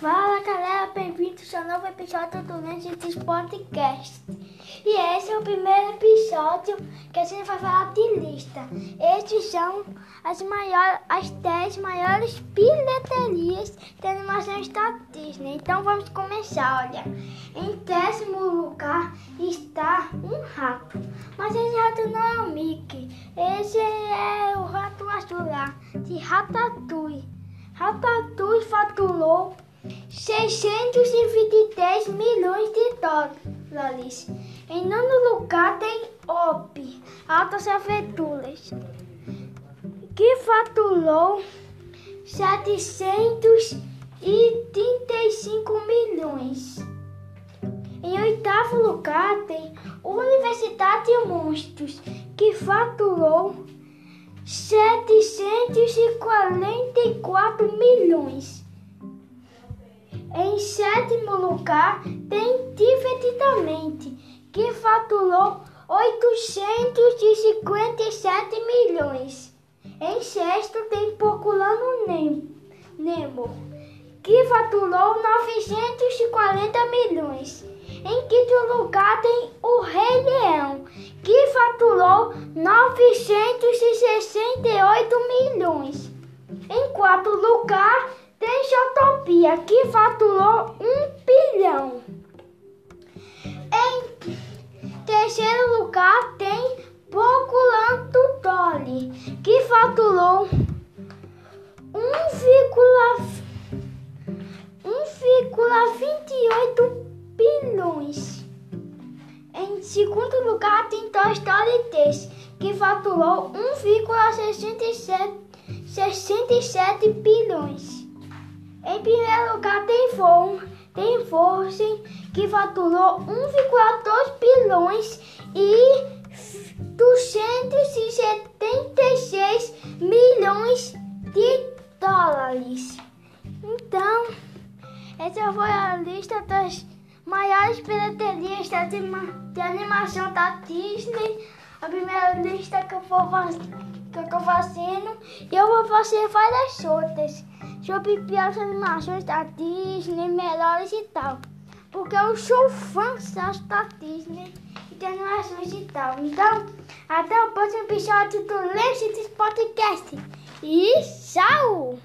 Fala galera, bem-vindos ao novo episódio do Lenses Podcast. E esse é o primeiro episódio que a gente vai falar de lista. Estes são as, maiores, as 10 maiores bilheterias de animações da Disney. Então vamos começar, olha. Em décimo lugar está um rato. Mas esse rato não é o Mickey. Esse é o rato azul lá, de Ratatouille. Ratatouille faturou 623 milhões de dólares. Em nono lugar tem OP, Altas Aventuras, que faturou 735 milhões. Em oitavo lugar tem Universidade de Monstros, que faturou 744 milhões. Em sétimo lugar tem Divertidamente, que faturou 857 milhões. Em sexto tem Procurando Nemo, que faturou 940 milhões. Em quinto lugar tem O Rei Leão, que faturou 968 milhões. Em quarto lugar tem Xotopia, que faturou um bilhão. Em terceiro lugar tem Procurando Dolly, que faturou 1,28 bilhões. Em segundo lugar tem Toy Story 3, que faturou 1,67 bilhões. Em primeiro lugar tem Von, tem Forsen, que faturou 1,2 bilhões e 276 milhões de dólares. Então, essa foi a lista das maiores bilheterias de, animação da Disney. A primeira lista que eu vou que eu tô fazendo e eu vou fazer várias outras sobre piores animações da Disney, melhores e tal. Porque eu sou fã da Disney e de animações e tal. Então, até o próximo episódio do Legends Podcast. E tchau!